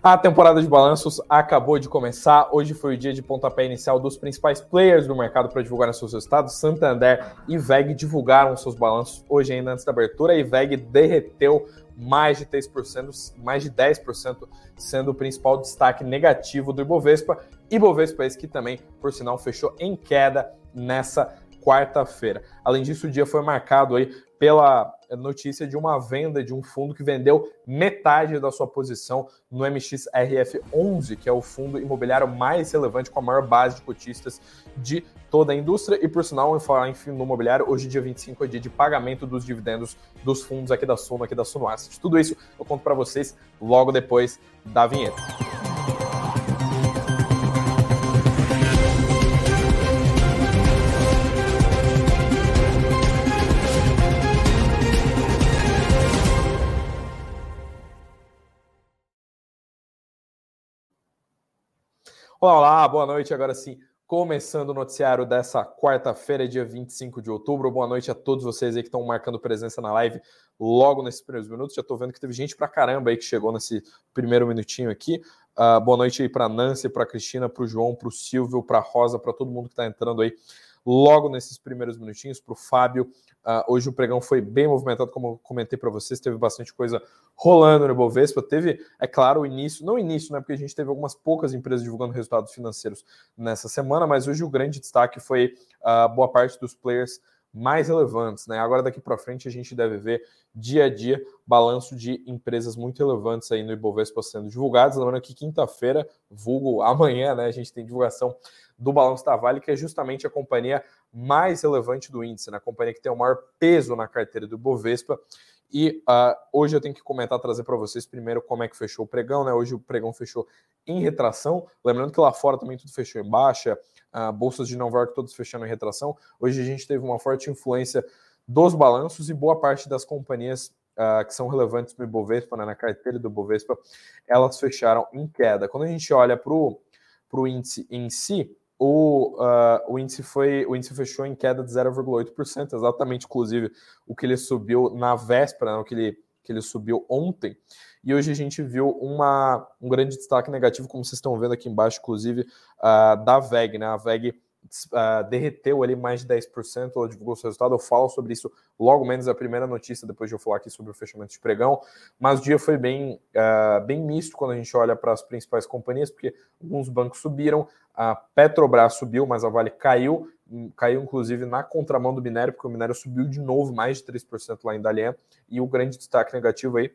A temporada de balanços acabou de começar. Hoje foi o dia de pontapé inicial dos principais players do mercado para divulgar seus resultados. Santander e VEG divulgaram seus balanços hoje ainda antes da abertura e VEG derreteu mais de 3%, mais de 10%, sendo o principal destaque negativo do Ibovespa. Ibovespa esse que também, por sinal, fechou em queda nessa quarta-feira. Além disso, o dia foi marcado aí pela notícia de uma venda de um fundo que vendeu metade da sua posição no MXRF11, que é o fundo imobiliário mais relevante com a maior base de cotistas de toda a indústria. E por sinal, em falar em fundo imobiliário, hoje dia 25 é dia de pagamento dos dividendos dos fundos aqui da Suno, aqui da Suno Asset. Tudo isso eu conto para vocês logo depois da vinheta. Olá, boa noite. Agora sim, começando o noticiário dessa quarta-feira, dia 25 de outubro. Boa noite a todos vocês aí que estão marcando presença na live logo nesses primeiros minutos. Já estou vendo que teve gente pra caramba aí que chegou nesse primeiro minutinho aqui. Uh, boa noite aí para Nancy, para Cristina, para o João, para o Silvio, para Rosa, para todo mundo que está entrando aí logo nesses primeiros minutinhos, para o Fábio. Uh, hoje o pregão foi bem movimentado, como eu comentei para vocês, teve bastante coisa rolando no Bovespa. Teve, é claro, o início, não o início, né, porque a gente teve algumas poucas empresas divulgando resultados financeiros nessa semana, mas hoje o grande destaque foi uh, boa parte dos players mais relevantes, né? Agora daqui para frente a gente deve ver dia a dia balanço de empresas muito relevantes aí no Ibovespa sendo divulgados. Lembrando que quinta-feira, vulgo amanhã, né, a gente tem divulgação do balanço da Vale, que é justamente a companhia mais relevante do índice, né? a companhia que tem o maior peso na carteira do Bovespa. E uh, hoje eu tenho que comentar, trazer para vocês primeiro como é que fechou o pregão, né? Hoje o pregão fechou em retração. Lembrando que lá fora também tudo fechou em baixa, uh, bolsas de Nova York todas fechando em retração. Hoje a gente teve uma forte influência dos balanços e boa parte das companhias uh, que são relevantes no Ibovespa, né, na carteira do Ibovespa, elas fecharam em queda. Quando a gente olha para o índice em si, o, uh, o, índice foi, o índice fechou em queda de 0,8%, exatamente, inclusive, o que ele subiu na véspera, né, o que ele, que ele subiu ontem. E hoje a gente viu uma, um grande destaque negativo, como vocês estão vendo aqui embaixo, inclusive, uh, da VEG. Né? A VEG uh, derreteu ali mais de 10%, ela divulgou seu resultado, eu falo sobre isso logo menos a primeira notícia, depois de eu falar aqui sobre o fechamento de pregão, mas o dia foi bem, uh, bem misto quando a gente olha para as principais companhias, porque alguns bancos subiram, a Petrobras subiu, mas a Vale caiu, hum, caiu inclusive na contramão do minério, porque o minério subiu de novo mais de 3% lá em Dalian, e o grande destaque negativo aí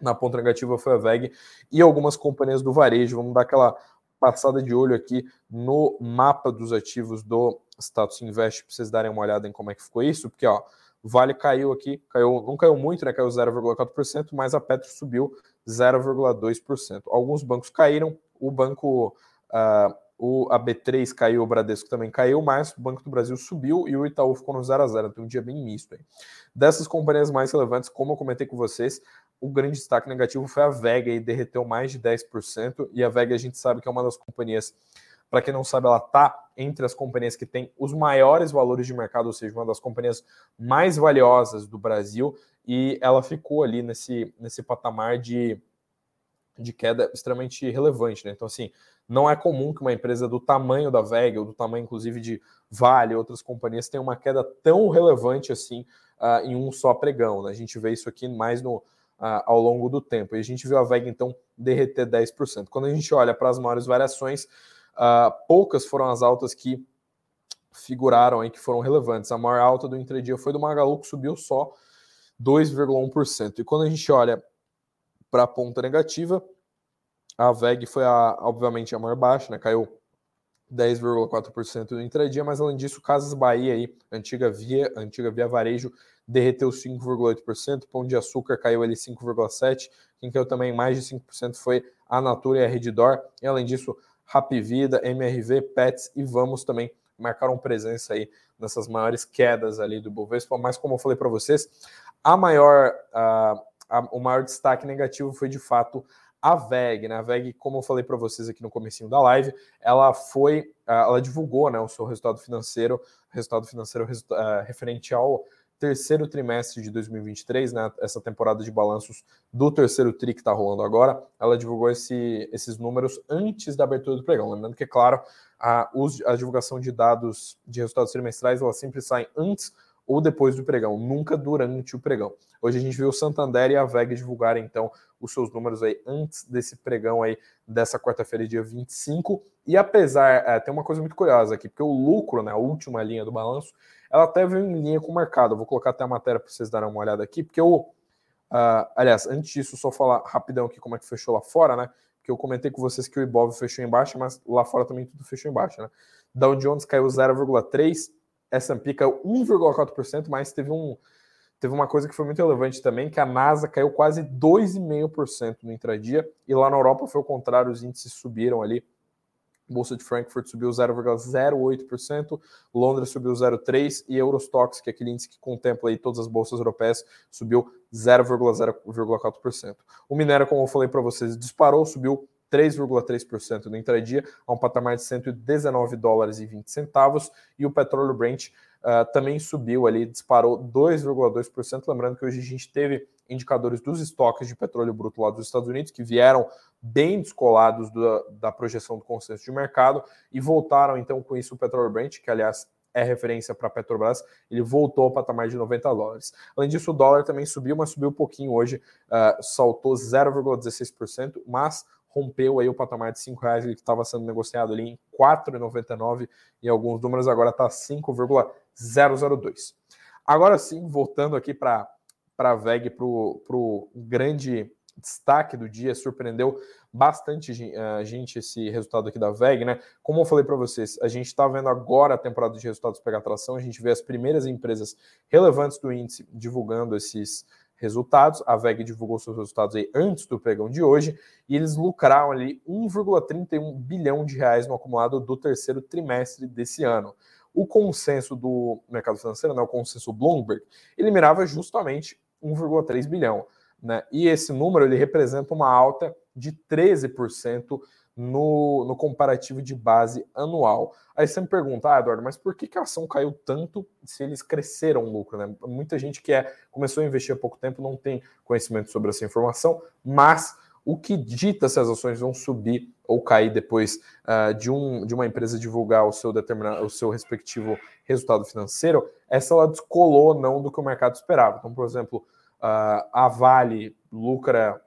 na ponta negativa foi a VEG e algumas companhias do varejo. Vamos dar aquela passada de olho aqui no mapa dos ativos do Status Invest para vocês darem uma olhada em como é que ficou isso, porque ó, Vale caiu aqui, caiu, não caiu muito, né? Caiu 0,4%, mas a Petro subiu 0,2%. Alguns bancos caíram, o banco uh, o a B3 caiu, o Bradesco também caiu, mas o Banco do Brasil subiu e o Itaú ficou no 0 a 0 Tem um dia bem misto aí. Dessas companhias mais relevantes, como eu comentei com vocês, o grande destaque negativo foi a Vega, e derreteu mais de 10%. E a Vega a gente sabe que é uma das companhias, para quem não sabe, ela está entre as companhias que têm os maiores valores de mercado, ou seja, uma das companhias mais valiosas do Brasil. E ela ficou ali nesse, nesse patamar de, de queda extremamente relevante. Né? Então, assim, não é comum que uma empresa do tamanho da Vega, ou do tamanho, inclusive, de Vale, outras companhias, tenha uma queda tão relevante assim uh, em um só pregão. Né? A gente vê isso aqui mais no ao longo do tempo. E a gente viu a VEG, então, derreter 10%. Quando a gente olha para as maiores variações, uh, poucas foram as altas que figuraram aí, que foram relevantes. A maior alta do intradia foi do Magalu, que subiu só 2,1%. E quando a gente olha para a ponta negativa, a VEG foi, a, obviamente, a maior baixa, né? caiu 10,4% no intradia, mas além disso, Casas Bahia, aí, antiga Via, antiga Via Varejo, derreteu 5,8%, Pão de Açúcar caiu ali 5,7%, quem caiu também mais de 5% foi a Natura e a Reddor, e além disso, Happy Vida, MRV, Pets e Vamos também marcaram presença aí nessas maiores quedas ali do Bovespa, mas como eu falei para vocês, a maior, a, o maior destaque negativo foi de fato a VEG, né? A VEG, como eu falei para vocês aqui no comecinho da live, ela foi, ela divulgou, né, o seu resultado financeiro, resultado financeiro uh, referente ao terceiro trimestre de 2023, né, essa temporada de balanços do terceiro TRI que está rolando agora, ela divulgou esse, esses números antes da abertura do pregão. Lembrando que, é claro, a, a divulgação de dados de resultados trimestrais ela sempre sai antes ou depois do pregão, nunca durante o pregão. Hoje a gente viu o Santander e a VEG divulgarem então os seus números aí antes desse pregão aí dessa quarta-feira, dia 25. E apesar, é, tem uma coisa muito curiosa aqui, porque o lucro, né, a última linha do balanço, ela até veio em linha com o mercado. Eu vou colocar até a matéria para vocês darem uma olhada aqui, porque o. Uh, aliás, antes disso, só falar rapidão aqui como é que fechou lá fora, né? Porque eu comentei com vocês que o Ibov fechou em baixa, mas lá fora também tudo fechou em baixa, né? Dow Jones caiu 0,3%, S&P caiu 1,4%, mas teve um teve uma coisa que foi muito relevante também, que a NASA caiu quase 2,5% no intradia, e lá na Europa foi o contrário, os índices subiram ali. Bolsa de Frankfurt subiu 0,08%, Londres subiu 0,3% e Eurostox, que é aquele índice que contempla aí todas as bolsas europeias, subiu 0,04%. O minério, como eu falei para vocês, disparou, subiu 3,3% no intradia, a um patamar de 119 dólares e 20 centavos, e o petróleo Brent uh, também subiu ali, disparou 2,2%. Lembrando que hoje a gente teve indicadores dos estoques de petróleo bruto lá dos Estados Unidos que vieram bem descolados do, da projeção do consenso de mercado e voltaram então com isso o petróleo Brent, que aliás é referência para a Petrobras, ele voltou ao patamar de 90 dólares. Além disso, o dólar também subiu, mas subiu um pouquinho hoje, uh, saltou 0,16%, mas rompeu aí o patamar de R$ reais, ele estava sendo negociado ali em R$ 4,99 e alguns números agora está 5,002. Agora sim, voltando aqui para a VEG, para o grande destaque do dia, surpreendeu bastante a gente esse resultado aqui da VEG, né? Como eu falei para vocês, a gente está vendo agora a temporada de resultados pegar atração, a gente vê as primeiras empresas relevantes do índice divulgando esses resultados. A VEG divulgou seus resultados aí antes do pregão de hoje e eles lucraram ali 1,31 bilhão de reais no acumulado do terceiro trimestre desse ano. O consenso do mercado financeiro, né, o consenso Bloomberg, ele mirava justamente 1,3 bilhão. Né? E esse número ele representa uma alta de 13% no, no comparativo de base anual. Aí você me pergunta, ah, Eduardo, mas por que, que a ação caiu tanto se eles cresceram o lucro? Né? Muita gente que é, começou a investir há pouco tempo não tem conhecimento sobre essa informação, mas o que dita se as ações vão subir ou cair depois uh, de, um, de uma empresa divulgar o seu, determinado, o seu respectivo resultado financeiro se ela descolou ou não do que o mercado esperava. Então, por exemplo, uh, a Vale lucra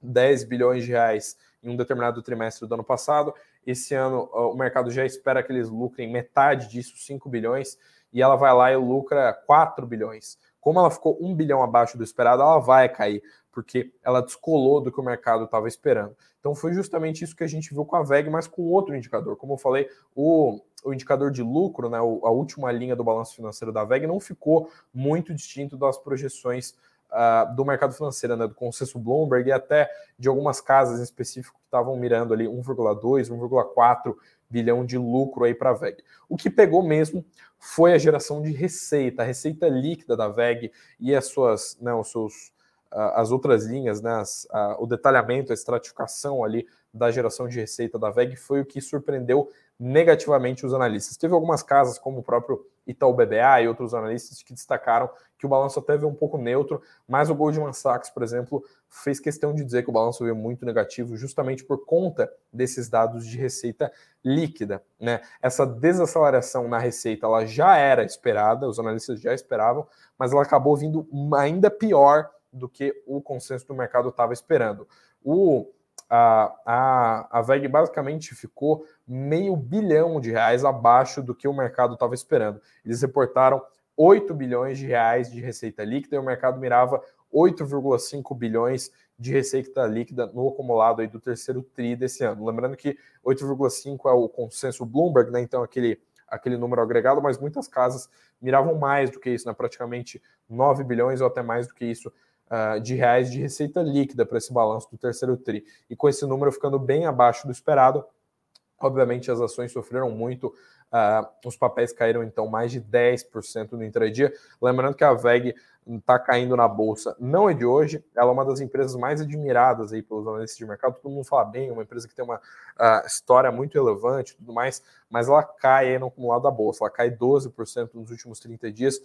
10 bilhões de reais em um determinado trimestre do ano passado. Esse ano o mercado já espera que eles lucrem metade disso, 5 bilhões, e ela vai lá e lucra 4 bilhões. Como ela ficou 1 bilhão abaixo do esperado, ela vai cair, porque ela descolou do que o mercado estava esperando. Então foi justamente isso que a gente viu com a VEG, mas com outro indicador. Como eu falei, o, o indicador de lucro, né, a última linha do balanço financeiro da VEG, não ficou muito distinto das projeções do mercado financeiro, né, do consenso Bloomberg e até de algumas casas em específico que estavam mirando ali 1,2, 1,4 bilhão de lucro aí para a VEG. O que pegou mesmo foi a geração de receita, a receita líquida da VEG e as suas, né, os seus, uh, as outras linhas, né, as, uh, o detalhamento, a estratificação ali da geração de receita da VEG foi o que surpreendeu negativamente os analistas. Teve algumas casas, como o próprio Itaú BBA e outros analistas, que destacaram que o balanço até veio um pouco neutro, mas o Goldman Sachs, por exemplo, fez questão de dizer que o balanço veio muito negativo, justamente por conta desses dados de receita líquida. Né? Essa desaceleração na receita ela já era esperada, os analistas já esperavam, mas ela acabou vindo ainda pior do que o consenso do mercado estava esperando. O a, a, a VEG basicamente ficou meio bilhão de reais abaixo do que o mercado estava esperando. Eles reportaram 8 bilhões de reais de receita líquida e o mercado mirava 8,5 bilhões de receita líquida no acumulado aí do terceiro TRI desse ano. Lembrando que 8,5 é o consenso Bloomberg, né? Então aquele aquele número agregado, mas muitas casas miravam mais do que isso, né? praticamente 9 bilhões ou até mais do que isso uh, de reais de receita líquida para esse balanço do terceiro TRI. E com esse número ficando bem abaixo do esperado, Obviamente, as ações sofreram muito Uh, os papéis caíram então mais de 10% no intradia. Lembrando que a VEG está caindo na bolsa, não é de hoje, ela é uma das empresas mais admiradas aí pelos analistas de mercado. Todo mundo fala bem, uma empresa que tem uma uh, história muito relevante e tudo mais, mas ela cai no acumulado da bolsa, ela cai 12% nos últimos 30 dias.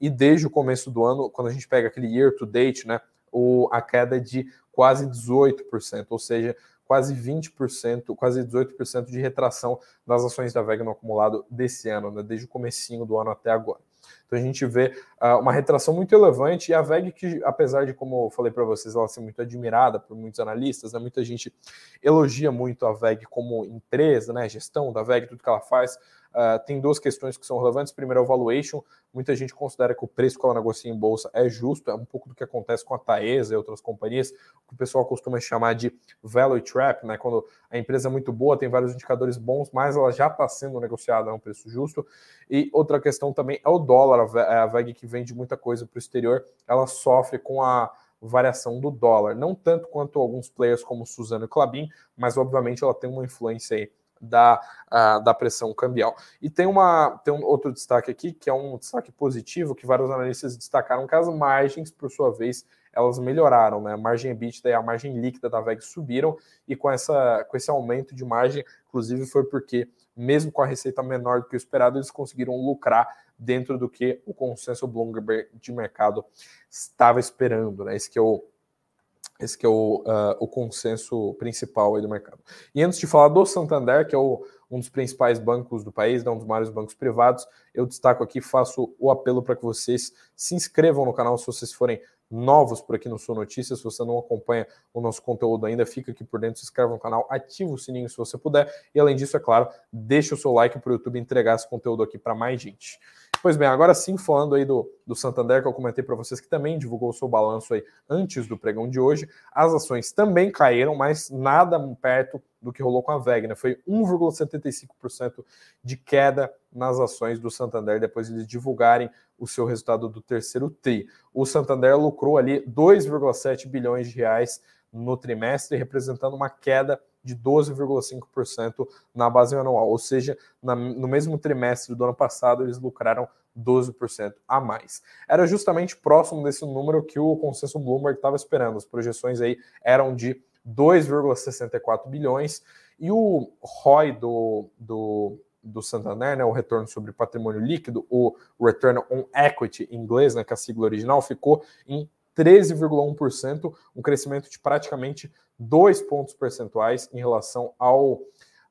E desde o começo do ano, quando a gente pega aquele year to date, né, o, a queda é de quase 18%, ou seja, quase 20%, quase 18% de retração das ações da VEG no acumulado desse ano, né, desde o comecinho do ano até agora. Então a gente vê uh, uma retração muito relevante e a VEG, que apesar de, como eu falei para vocês, ela ser muito admirada por muitos analistas, né, muita gente elogia muito a VEG como empresa, né, gestão da VEG, tudo que ela faz, Uh, tem duas questões que são relevantes. Primeiro é o valuation. Muita gente considera que o preço que ela negocia em bolsa é justo, é um pouco do que acontece com a Taesa e outras companhias, que o pessoal costuma chamar de value trap, né? Quando a empresa é muito boa, tem vários indicadores bons, mas ela já está sendo negociada a um preço justo. E outra questão também é o dólar. A VEG que vende muita coisa para o exterior, ela sofre com a variação do dólar. Não tanto quanto alguns players como Suzano e Clabin, mas obviamente ela tem uma influência aí da, uh, da pressão cambial. E tem, uma, tem um outro destaque aqui, que é um destaque positivo, que vários analistas destacaram as margens, por sua vez, elas melhoraram, né? A margem EBITDA e a margem líquida da VEG subiram, e com, essa, com esse aumento de margem, inclusive foi porque, mesmo com a receita menor do que o esperado, eles conseguiram lucrar dentro do que o consenso Bloomberg de mercado estava esperando, né? Esse que é o esse que é o, uh, o consenso principal do mercado. E antes de falar do Santander, que é o, um dos principais bancos do país, né, um dos maiores bancos privados, eu destaco aqui, faço o apelo para que vocês se inscrevam no canal se vocês forem novos por aqui no Sul Notícias. Se você não acompanha o nosso conteúdo ainda, fica aqui por dentro, se inscreva no canal, ativa o sininho se você puder. E além disso, é claro, deixa o seu like para o YouTube entregar esse conteúdo aqui para mais gente. Pois bem, agora sim, falando aí do, do Santander, que eu comentei para vocês que também divulgou seu balanço aí antes do pregão de hoje, as ações também caíram, mas nada perto do que rolou com a VEG, né? Foi 1,75% de queda nas ações do Santander depois de eles divulgarem o seu resultado do terceiro TRI. O Santander lucrou ali 2,7 bilhões de reais no trimestre, representando uma queda de 12,5% na base anual, ou seja, na, no mesmo trimestre do ano passado eles lucraram 12% a mais. Era justamente próximo desse número que o consenso Bloomberg estava esperando. As projeções aí eram de 2,64 bilhões e o ROI do, do, do Santander, né, o retorno sobre patrimônio líquido, o Return on Equity em inglês, né, que é a sigla original, ficou em 13,1%, um crescimento de praticamente dois pontos percentuais em relação ao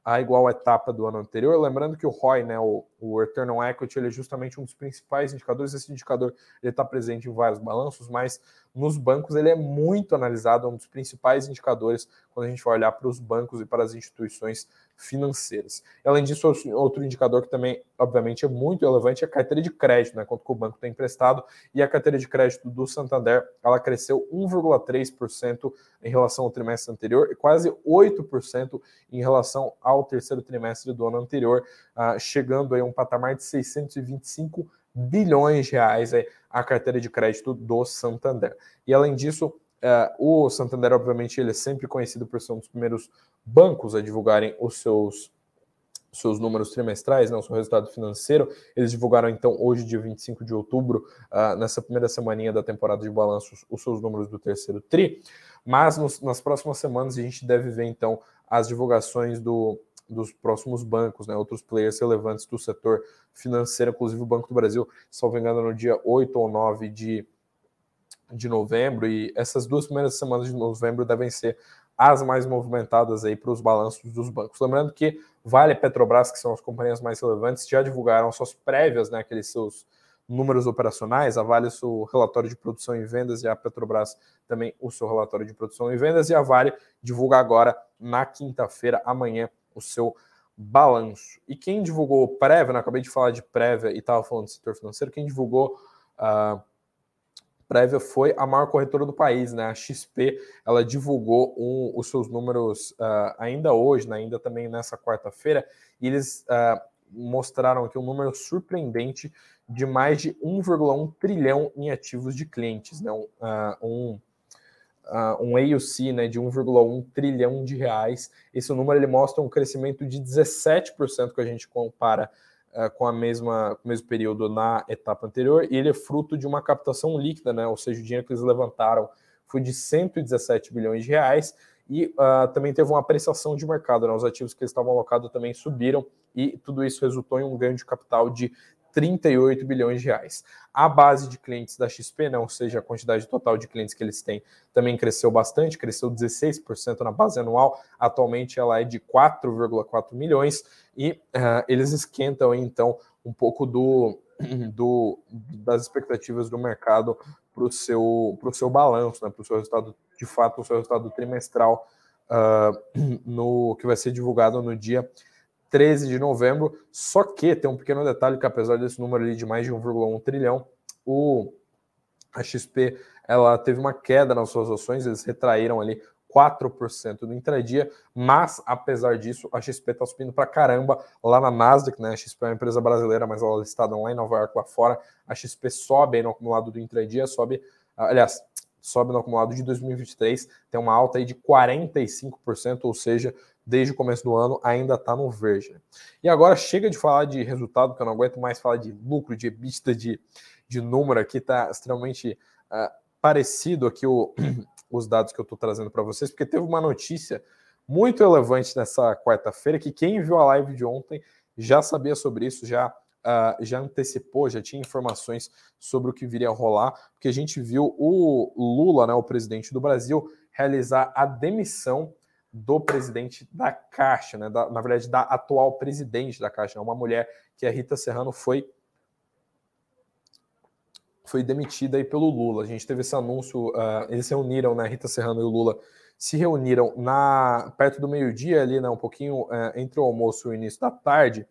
a igual etapa do ano anterior. Lembrando que o ROI, né, o, o Return on Equity, ele é justamente um dos principais indicadores. Esse indicador está presente em vários balanços, mas nos bancos ele é muito analisado, é um dos principais indicadores quando a gente vai olhar para os bancos e para as instituições financeiras. Além disso, outro indicador que também, obviamente, é muito relevante é a carteira de crédito, né, quanto que o banco tem emprestado, e a carteira de crédito do Santander, ela cresceu 1,3% em relação ao trimestre anterior e quase 8% em relação ao terceiro trimestre do ano anterior, uh, chegando a um patamar de 625 bilhões de reais aí, a carteira de crédito do Santander. E além disso, uh, o Santander, obviamente, ele é sempre conhecido por ser um dos primeiros bancos a divulgarem os seus seus números trimestrais, né, o seu resultado financeiro. Eles divulgaram, então, hoje, dia 25 de outubro, uh, nessa primeira semaninha da temporada de balanços, os seus números do terceiro TRI. Mas nos, nas próximas semanas a gente deve ver, então, as divulgações do, dos próximos bancos, né, outros players relevantes do setor financeiro, inclusive o Banco do Brasil, não engano, no dia 8 ou 9 de, de novembro. E essas duas primeiras semanas de novembro devem ser as mais movimentadas aí para os balanços dos bancos. Lembrando que Vale e Petrobras, que são as companhias mais relevantes, já divulgaram suas prévias, né, aqueles seus números operacionais, a Vale o relatório de produção e vendas e a Petrobras também o seu relatório de produção e vendas e a Vale divulga agora na quinta-feira, amanhã, o seu balanço. E quem divulgou prévia, né, acabei de falar de prévia e estava falando do setor financeiro, quem divulgou uh, prévia foi a maior corretora do país, né? A XP, ela divulgou um, os seus números uh, ainda hoje, né? ainda também nessa quarta-feira, e eles uh, mostraram aqui um número surpreendente de mais de 1,1 trilhão em ativos de clientes, né? Um, uh, um AUC né, de 1,1 trilhão de reais. Esse número ele mostra um crescimento de 17% que a gente compara uh, com, a mesma, com o mesmo período na etapa anterior, e ele é fruto de uma captação líquida, né, ou seja, o dinheiro que eles levantaram foi de 117 bilhões de reais, e uh, também teve uma apreciação de mercado, né, os ativos que estavam alocados também subiram, e tudo isso resultou em um ganho de capital de 38 bilhões de reais. A base de clientes da XP, né, ou seja, a quantidade total de clientes que eles têm, também cresceu bastante, cresceu 16% na base anual, atualmente ela é de 4,4 milhões, e uh, eles esquentam então um pouco do, do, das expectativas do mercado para o seu, seu balanço, né, para o seu resultado, de fato, o seu resultado trimestral, uh, no que vai ser divulgado no dia 13 de novembro. Só que tem um pequeno detalhe que apesar desse número ali de mais de 1,1 trilhão, o a XP ela teve uma queda nas suas ações, eles retraíram ali 4% no intradia, mas apesar disso, a XP está subindo para caramba lá na Nasdaq, né? A XP é uma empresa brasileira, mas ela é listada lá em Nova York, lá fora. A XP sobe no acumulado do intradia, sobe, aliás, sobe no acumulado de 2023, tem uma alta aí de 45%, ou seja, desde o começo do ano, ainda está no verde. E agora chega de falar de resultado, que eu não aguento mais falar de lucro, de EBITDA, de, de número aqui, está extremamente uh, parecido aqui o, os dados que eu estou trazendo para vocês, porque teve uma notícia muito relevante nessa quarta-feira, que quem viu a live de ontem já sabia sobre isso, já, uh, já antecipou, já tinha informações sobre o que viria a rolar, porque a gente viu o Lula, né, o presidente do Brasil, realizar a demissão do presidente da Caixa, né? Da, na verdade, da atual presidente da Caixa, né? uma mulher que a Rita Serrano foi foi demitida aí pelo Lula. A gente teve esse anúncio, uh, eles se reuniram, né? Rita Serrano e o Lula se reuniram na perto do meio-dia ali, né? Um pouquinho uh, entre o almoço e o início da tarde,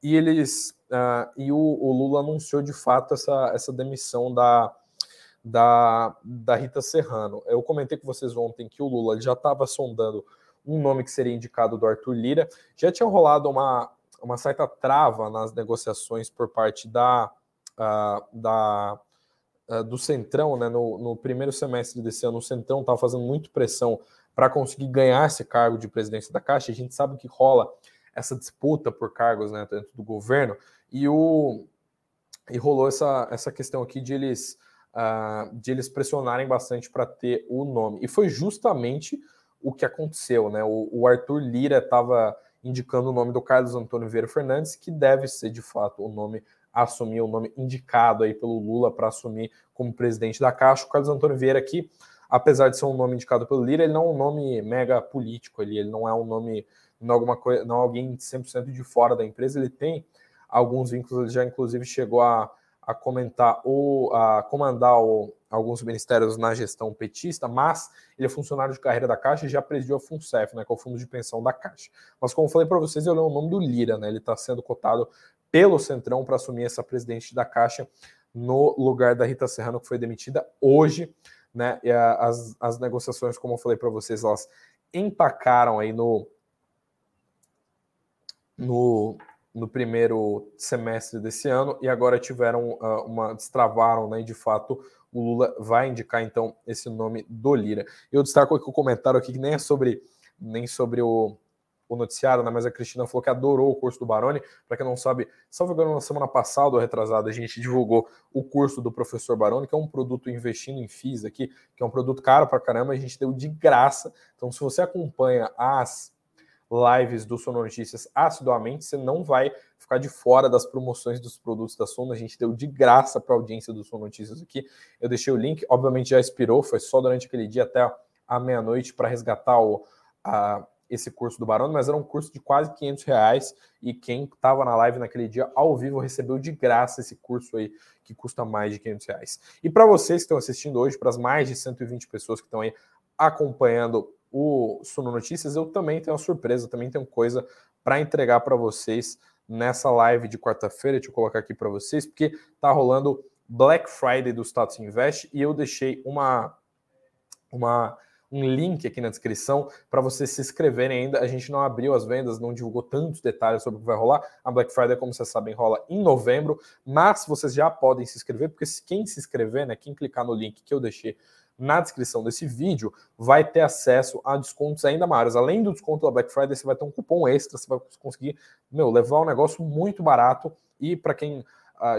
e eles uh, e o, o, Lula anunciou de fato essa, essa demissão da da, da Rita Serrano. Eu comentei com vocês ontem que o Lula já estava sondando um nome que seria indicado do Arthur Lira. Já tinha rolado uma, uma certa trava nas negociações por parte da, uh, da uh, do Centrão, né? No, no, primeiro semestre desse ano, o Centrão estava fazendo muito pressão para conseguir ganhar esse cargo de presidência da Caixa. A gente sabe que rola essa disputa por cargos né, dentro do governo e o e rolou essa, essa questão aqui de eles uh, de eles pressionarem bastante para ter o nome. E foi justamente o que aconteceu, né? O, o Arthur Lira estava indicando o nome do Carlos Antônio Vieira Fernandes, que deve ser de fato o nome assumir, o nome indicado aí pelo Lula para assumir como presidente da Caixa. O Carlos Antônio Vieira aqui, apesar de ser um nome indicado pelo Lira, ele não é um nome mega político, ele, ele não é um nome, não é alguma coisa, não é alguém 100% de fora da empresa, ele tem alguns vínculos, ele já inclusive chegou a a comentar ou a comandar alguns ministérios na gestão petista, mas ele é funcionário de carreira da Caixa e já presidiu a FUNCEF, né, que é o Fundo de Pensão da Caixa. Mas como falei para vocês, eu leio o nome do Lira, né, ele está sendo cotado pelo Centrão para assumir essa presidente da Caixa no lugar da Rita Serrano, que foi demitida hoje, né, e a, as, as negociações, como eu falei para vocês, elas empacaram aí no no no primeiro semestre desse ano e agora tiveram uh, uma destravaram, né? E de fato o Lula vai indicar então esse nome do Lira. Eu destaco aqui o comentário aqui que nem é sobre nem sobre o, o noticiário, né? Mas a Cristina falou que adorou o curso do Baroni. Para quem não sabe, salvo engano, na semana passada ou retrasada, a gente divulgou o curso do professor Baroni, que é um produto investindo em FIIs aqui, que é um produto caro para caramba, a gente deu de graça. Então, se você acompanha as lives do Sono Notícias assiduamente, você não vai ficar de fora das promoções dos produtos da Sono. A gente deu de graça para a audiência do Sono Notícias aqui. Eu deixei o link, obviamente já expirou, foi só durante aquele dia até a meia-noite para resgatar o, a, esse curso do Barone, mas era um curso de quase 500 reais e quem estava na live naquele dia ao vivo recebeu de graça esse curso aí que custa mais de 500 reais. E para vocês que estão assistindo hoje, para as mais de 120 pessoas que estão aí acompanhando o Suno Notícias, eu também tenho uma surpresa, também tenho coisa para entregar para vocês nessa live de quarta-feira. Deixa eu colocar aqui para vocês, porque tá rolando Black Friday do Status Invest e eu deixei uma, uma um link aqui na descrição para vocês se inscreverem ainda. A gente não abriu as vendas, não divulgou tantos detalhes sobre o que vai rolar. A Black Friday, como vocês sabem, rola em novembro, mas vocês já podem se inscrever, porque quem se inscrever, né, quem clicar no link que eu deixei na descrição desse vídeo, vai ter acesso a descontos ainda maiores. Além do desconto da Black Friday, você vai ter um cupom extra, você vai conseguir meu, levar um negócio muito barato. E para quem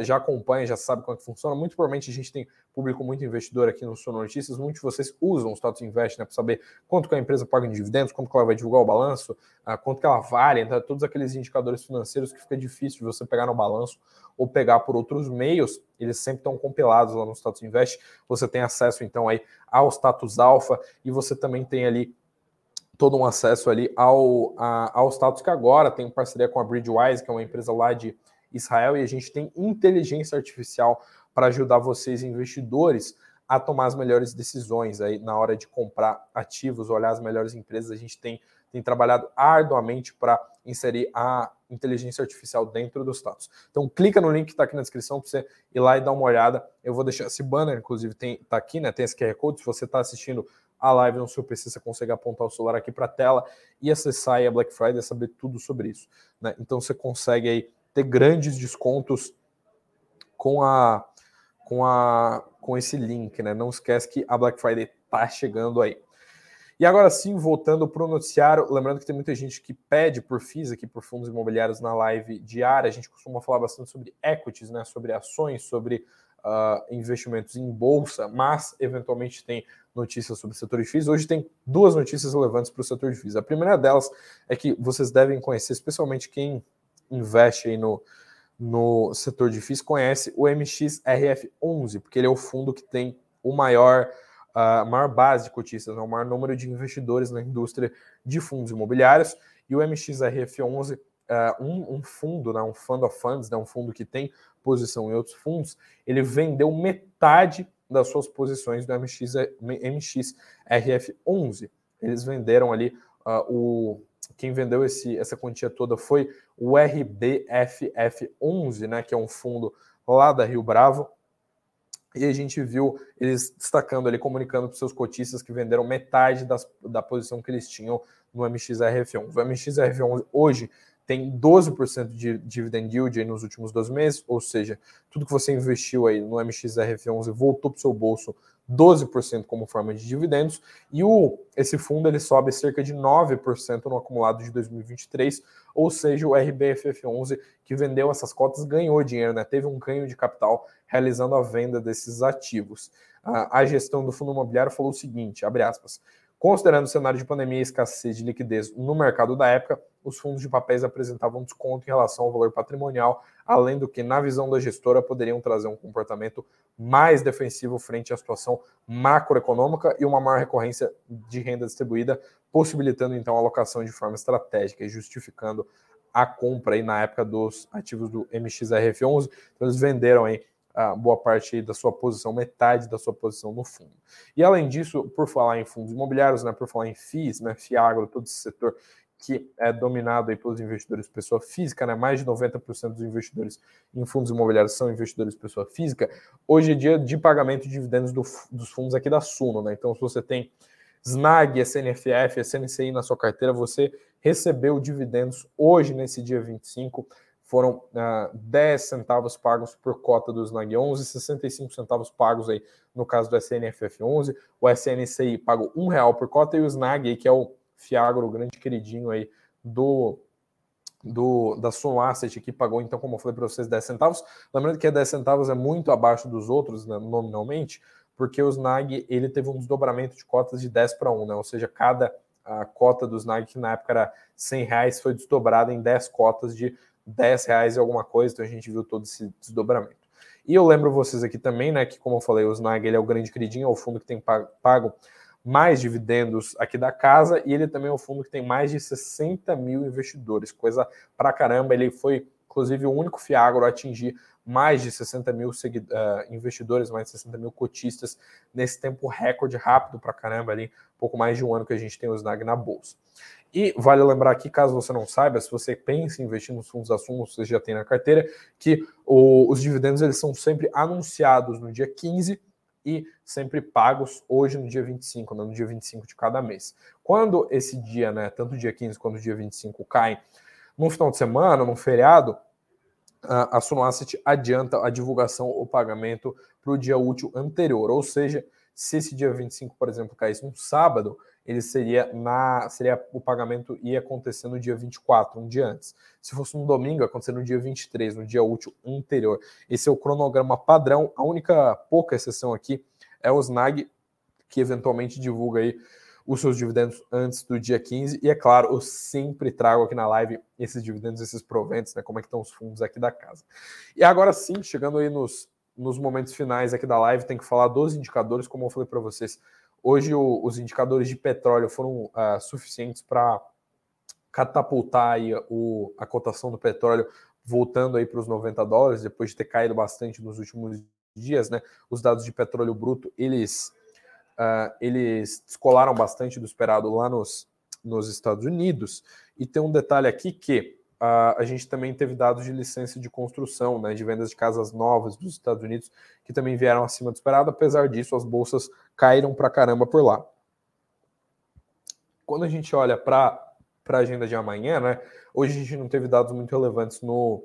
já acompanha, já sabe como é que funciona. Muito provavelmente a gente tem público muito investidor aqui no Sono Notícias. Muitos de vocês usam o status invest né, para saber quanto que a empresa paga em dividendos, quanto que ela vai divulgar o balanço, uh, quanto que ela vale, então, todos aqueles indicadores financeiros que fica difícil de você pegar no balanço ou pegar por outros meios, eles sempre estão compilados lá no status invest. Você tem acesso então aí ao status alfa e você também tem ali todo um acesso ali ao, a, ao status que agora tem parceria com a Bridgewise, que é uma empresa lá de Israel e a gente tem inteligência artificial para ajudar vocês, investidores, a tomar as melhores decisões aí na hora de comprar ativos, olhar as melhores empresas. A gente tem, tem trabalhado arduamente para inserir a inteligência artificial dentro dos status. Então clica no link que está aqui na descrição para você ir lá e dar uma olhada. Eu vou deixar esse banner, inclusive, tem tá aqui, né? Tem esse QR Code. Se você está assistindo a live no seu PC, você consegue apontar o celular aqui para a tela e acessar a Black Friday, saber tudo sobre isso. Né? Então você consegue aí ter grandes descontos com a com a com esse link, né? Não esquece que a Black Friday tá chegando aí. E agora sim, voltando para o noticiário, lembrando que tem muita gente que pede por FIIs aqui, por fundos imobiliários na live diária. A gente costuma falar bastante sobre equities, né? Sobre ações, sobre uh, investimentos em bolsa, mas eventualmente tem notícias sobre o setor de FIIs. Hoje tem duas notícias relevantes para o setor de FIIs. A primeira delas é que vocês devem conhecer, especialmente quem investe aí no, no setor de FIIs conhece o MXRF11, porque ele é o fundo que tem o maior, a maior base de cotistas, né, o maior número de investidores na indústria de fundos imobiliários. E o MXRF11, uh, um, um, fundo, né, um fund of funds, né, um fundo que tem posição em outros fundos, ele vendeu metade das suas posições do MX, MXRF11. Eles venderam ali uh, o quem vendeu esse, essa quantia toda foi o RBFF11, né, que é um fundo lá da Rio Bravo. E a gente viu eles destacando ali, comunicando para seus cotistas que venderam metade das, da posição que eles tinham no MXRF11. O MXRF11 hoje tem 12% de dividend yield nos últimos dois meses, ou seja, tudo que você investiu aí no MXRF11 voltou para o seu bolso 12% como forma de dividendos, e o, esse fundo ele sobe cerca de 9% no acumulado de 2023, ou seja, o RBFF11 que vendeu essas cotas ganhou dinheiro, né? teve um ganho de capital realizando a venda desses ativos. A, a gestão do fundo imobiliário falou o seguinte, abre aspas, Considerando o cenário de pandemia e escassez de liquidez no mercado da época, os fundos de papéis apresentavam desconto em relação ao valor patrimonial, além do que, na visão da gestora, poderiam trazer um comportamento mais defensivo frente à situação macroeconômica e uma maior recorrência de renda distribuída, possibilitando então a alocação de forma estratégica e justificando a compra aí na época dos ativos do MXRF11. Então eles venderam aí a boa parte da sua posição, metade da sua posição no fundo. E além disso, por falar em fundos imobiliários, né, por falar em FIIs, né, FIAGRO, todo esse setor que é dominado aí pelos investidores pessoa física, né? Mais de 90% dos investidores em fundos imobiliários são investidores pessoa física. Hoje é dia de pagamento de dividendos do, dos fundos aqui da Suno, né? Então, se você tem SNAG, SNFF, SNCI na sua carteira, você recebeu dividendos hoje, nesse dia 25, foram uh, 10 centavos pagos por cota do SNAG 11, 65 centavos pagos aí no caso do SNFF 11, o SNCI pagou um real por cota e o SNAG, que é o Fiagro, o grande queridinho aí do, do da Sun Asset, que pagou, então, como eu falei para vocês, 10 centavos. Lembrando que 10 centavos é muito abaixo dos outros, né, nominalmente, porque o SNAG ele teve um desdobramento de cotas de 10 para 1, né? ou seja, cada a cota do SNAG, que na época era 100 reais, foi desdobrada em 10 cotas de 10 reais e alguma coisa, então a gente viu todo esse desdobramento. E eu lembro vocês aqui também, né, que como eu falei, o Snag ele é o grande queridinho, é o fundo que tem pago mais dividendos aqui da casa, e ele também é o fundo que tem mais de 60 mil investidores, coisa pra caramba, ele foi inclusive o único Fiagro a atingir mais de 60 mil uh, investidores, mais de 60 mil cotistas nesse tempo recorde rápido para caramba ali, pouco mais de um ano que a gente tem o Snag na bolsa. E vale lembrar aqui, caso você não saiba, se você pensa em investir nos fundos ações, você já tem na carteira, que o, os dividendos eles são sempre anunciados no dia 15 e sempre pagos hoje no dia 25, né, no dia 25 de cada mês. Quando esse dia, né, tanto o dia 15 quanto o dia 25 caem num final de semana, num feriado, a Suno Asset adianta a divulgação ou pagamento para o dia útil anterior, ou seja, Se esse dia 25, por exemplo, caísse um sábado, ele seria na seria o pagamento ia acontecer no dia 24, um dia antes. Se fosse um domingo, acontecer no dia 23, no dia útil anterior. Esse é o cronograma padrão. A única pouca exceção aqui é o SNAG, que eventualmente divulga aí os seus dividendos antes do dia 15. E é claro, eu sempre trago aqui na live esses dividendos, esses proventos, né? Como é que estão os fundos aqui da casa. E agora sim, chegando aí nos, nos momentos finais aqui da live, tem que falar dos indicadores, como eu falei para vocês Hoje o, os indicadores de petróleo foram uh, suficientes para catapultar aí o, a cotação do petróleo voltando aí para os 90 dólares, depois de ter caído bastante nos últimos dias, né? Os dados de petróleo bruto, eles, uh, eles descolaram bastante do esperado lá nos, nos Estados Unidos. E tem um detalhe aqui que uh, a gente também teve dados de licença de construção, né, de vendas de casas novas dos Estados Unidos, que também vieram acima do esperado. Apesar disso, as bolsas caíram para caramba por lá. Quando a gente olha para a agenda de amanhã, né, hoje a gente não teve dados muito relevantes no,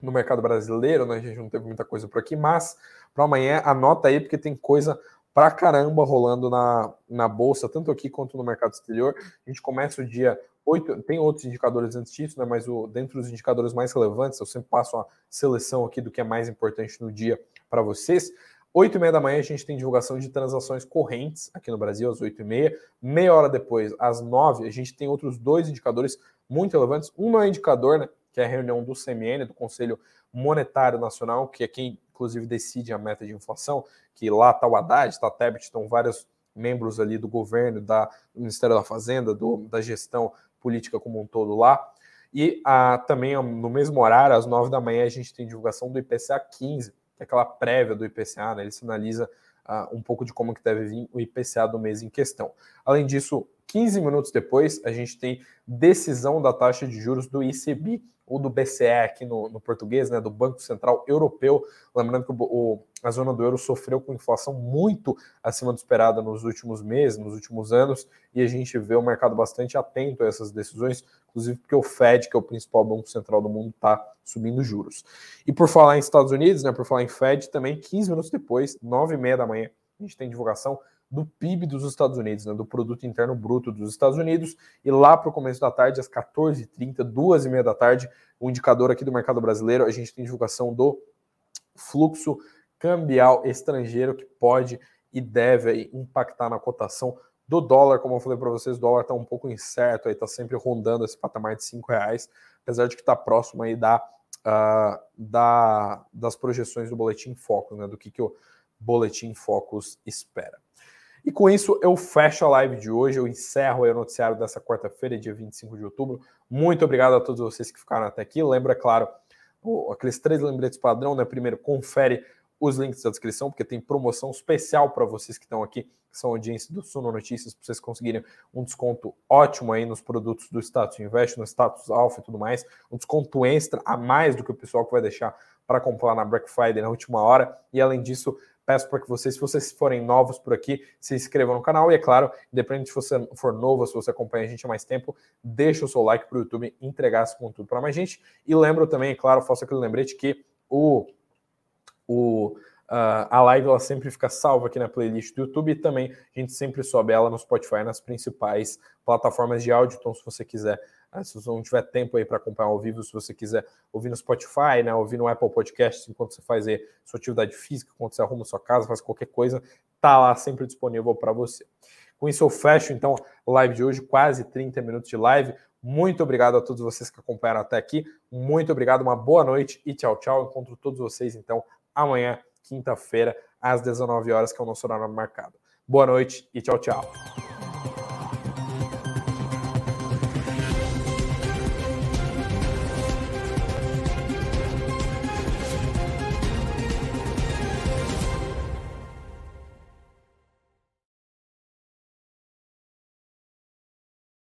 no mercado brasileiro, né, a gente não teve muita coisa por aqui, mas para amanhã anota aí, porque tem coisa pra caramba rolando na, na bolsa, tanto aqui quanto no mercado exterior. A gente começa o dia oito, tem outros indicadores antes disso, né? Mas o, dentro dos indicadores mais relevantes, eu sempre passo uma seleção aqui do que é mais importante no dia para vocês. Oito e meia da manhã a gente tem divulgação de transações correntes aqui no Brasil, às oito e meia. Meia hora depois, às nove, a gente tem outros dois indicadores muito relevantes. Um é indicador, né? Que é a reunião do CMN, do Conselho Monetário Nacional, que é quem, inclusive, decide a meta de inflação, que lá está o Haddad, está a Tebet, estão vários membros ali do governo, da, do Ministério da Fazenda, do, da gestão política como um todo lá. E ah, também no mesmo horário, às nove da manhã, a gente tem divulgação do IPCA 15, que é aquela prévia do IPCA, né? Ele sinaliza ah, um pouco de como que deve vir o IPCA do mês em questão. Além disso, 15 minutos depois, a gente tem decisão da taxa de juros do ICB, ou do BCE aqui no, no português, né, do Banco Central Europeu. Lembrando que o, o, a zona do euro sofreu com inflação muito acima do esperado nos últimos meses, nos últimos anos, e a gente vê o mercado bastante atento a essas decisões, inclusive porque o Fed, que é o principal banco central do mundo, está subindo juros. E por falar em Estados Unidos, né, por falar em Fed, também 15 minutos depois, 9 e meia da manhã, a gente tem divulgação do PIB dos Estados Unidos, né, do Produto Interno Bruto dos Estados Unidos, e lá para o começo da tarde, às 14h30, 2h30 da tarde, o indicador aqui do mercado brasileiro, a gente tem divulgação do fluxo cambial estrangeiro que pode e deve impactar na cotação do dólar, como eu falei para vocês, o dólar está um pouco incerto, está sempre rondando esse patamar de cinco reais, apesar de que está próximo aí da, uh, da, das projeções do Boletim Focus, né, do que, que o Boletim Focus espera. E com isso eu fecho a live de hoje, eu encerro o noticiário dessa quarta-feira, dia 25 de outubro. Muito obrigado a todos vocês que ficaram até aqui. Lembra, claro, aqueles três lembretes padrão, né? Primeiro, confere os links da descrição, porque tem promoção especial para vocês que estão aqui, que são audiência do Suno Notícias, para vocês conseguirem um desconto ótimo aí nos produtos do Status Invest, no Status Alpha e tudo mais, um desconto extra a mais do que o pessoal que vai deixar para comprar na Black Friday na última hora. E além disso, Peço para que vocês, se vocês forem novos por aqui, se inscrevam no canal. E é claro, independente se você for novo, se você acompanha a gente há mais tempo, deixa o seu like para o YouTube entregar esse conteúdo para mais gente. E lembro também, é claro, faço aquele lembrete que o, o Uh, a live ela sempre fica salva aqui na playlist do YouTube e também a gente sempre sobe ela no Spotify, nas principais plataformas de áudio. Então, se você quiser? Se você não tiver tempo aí para acompanhar ao vivo, se você quiser ouvir no Spotify, né, ouvir no Apple Podcast, enquanto você faz aí sua atividade física, enquanto você arruma sua casa, faz qualquer coisa, tá lá sempre disponível para você. Com isso eu fecho então a live de hoje, quase 30 minutos de live. Muito obrigado a todos vocês que acompanharam até aqui. Muito obrigado, uma boa noite e tchau, tchau. Encontro todos vocês então amanhã, quinta-feira, às 19 horas, que é o nosso horário marcado. Boa noite e tchau, tchau.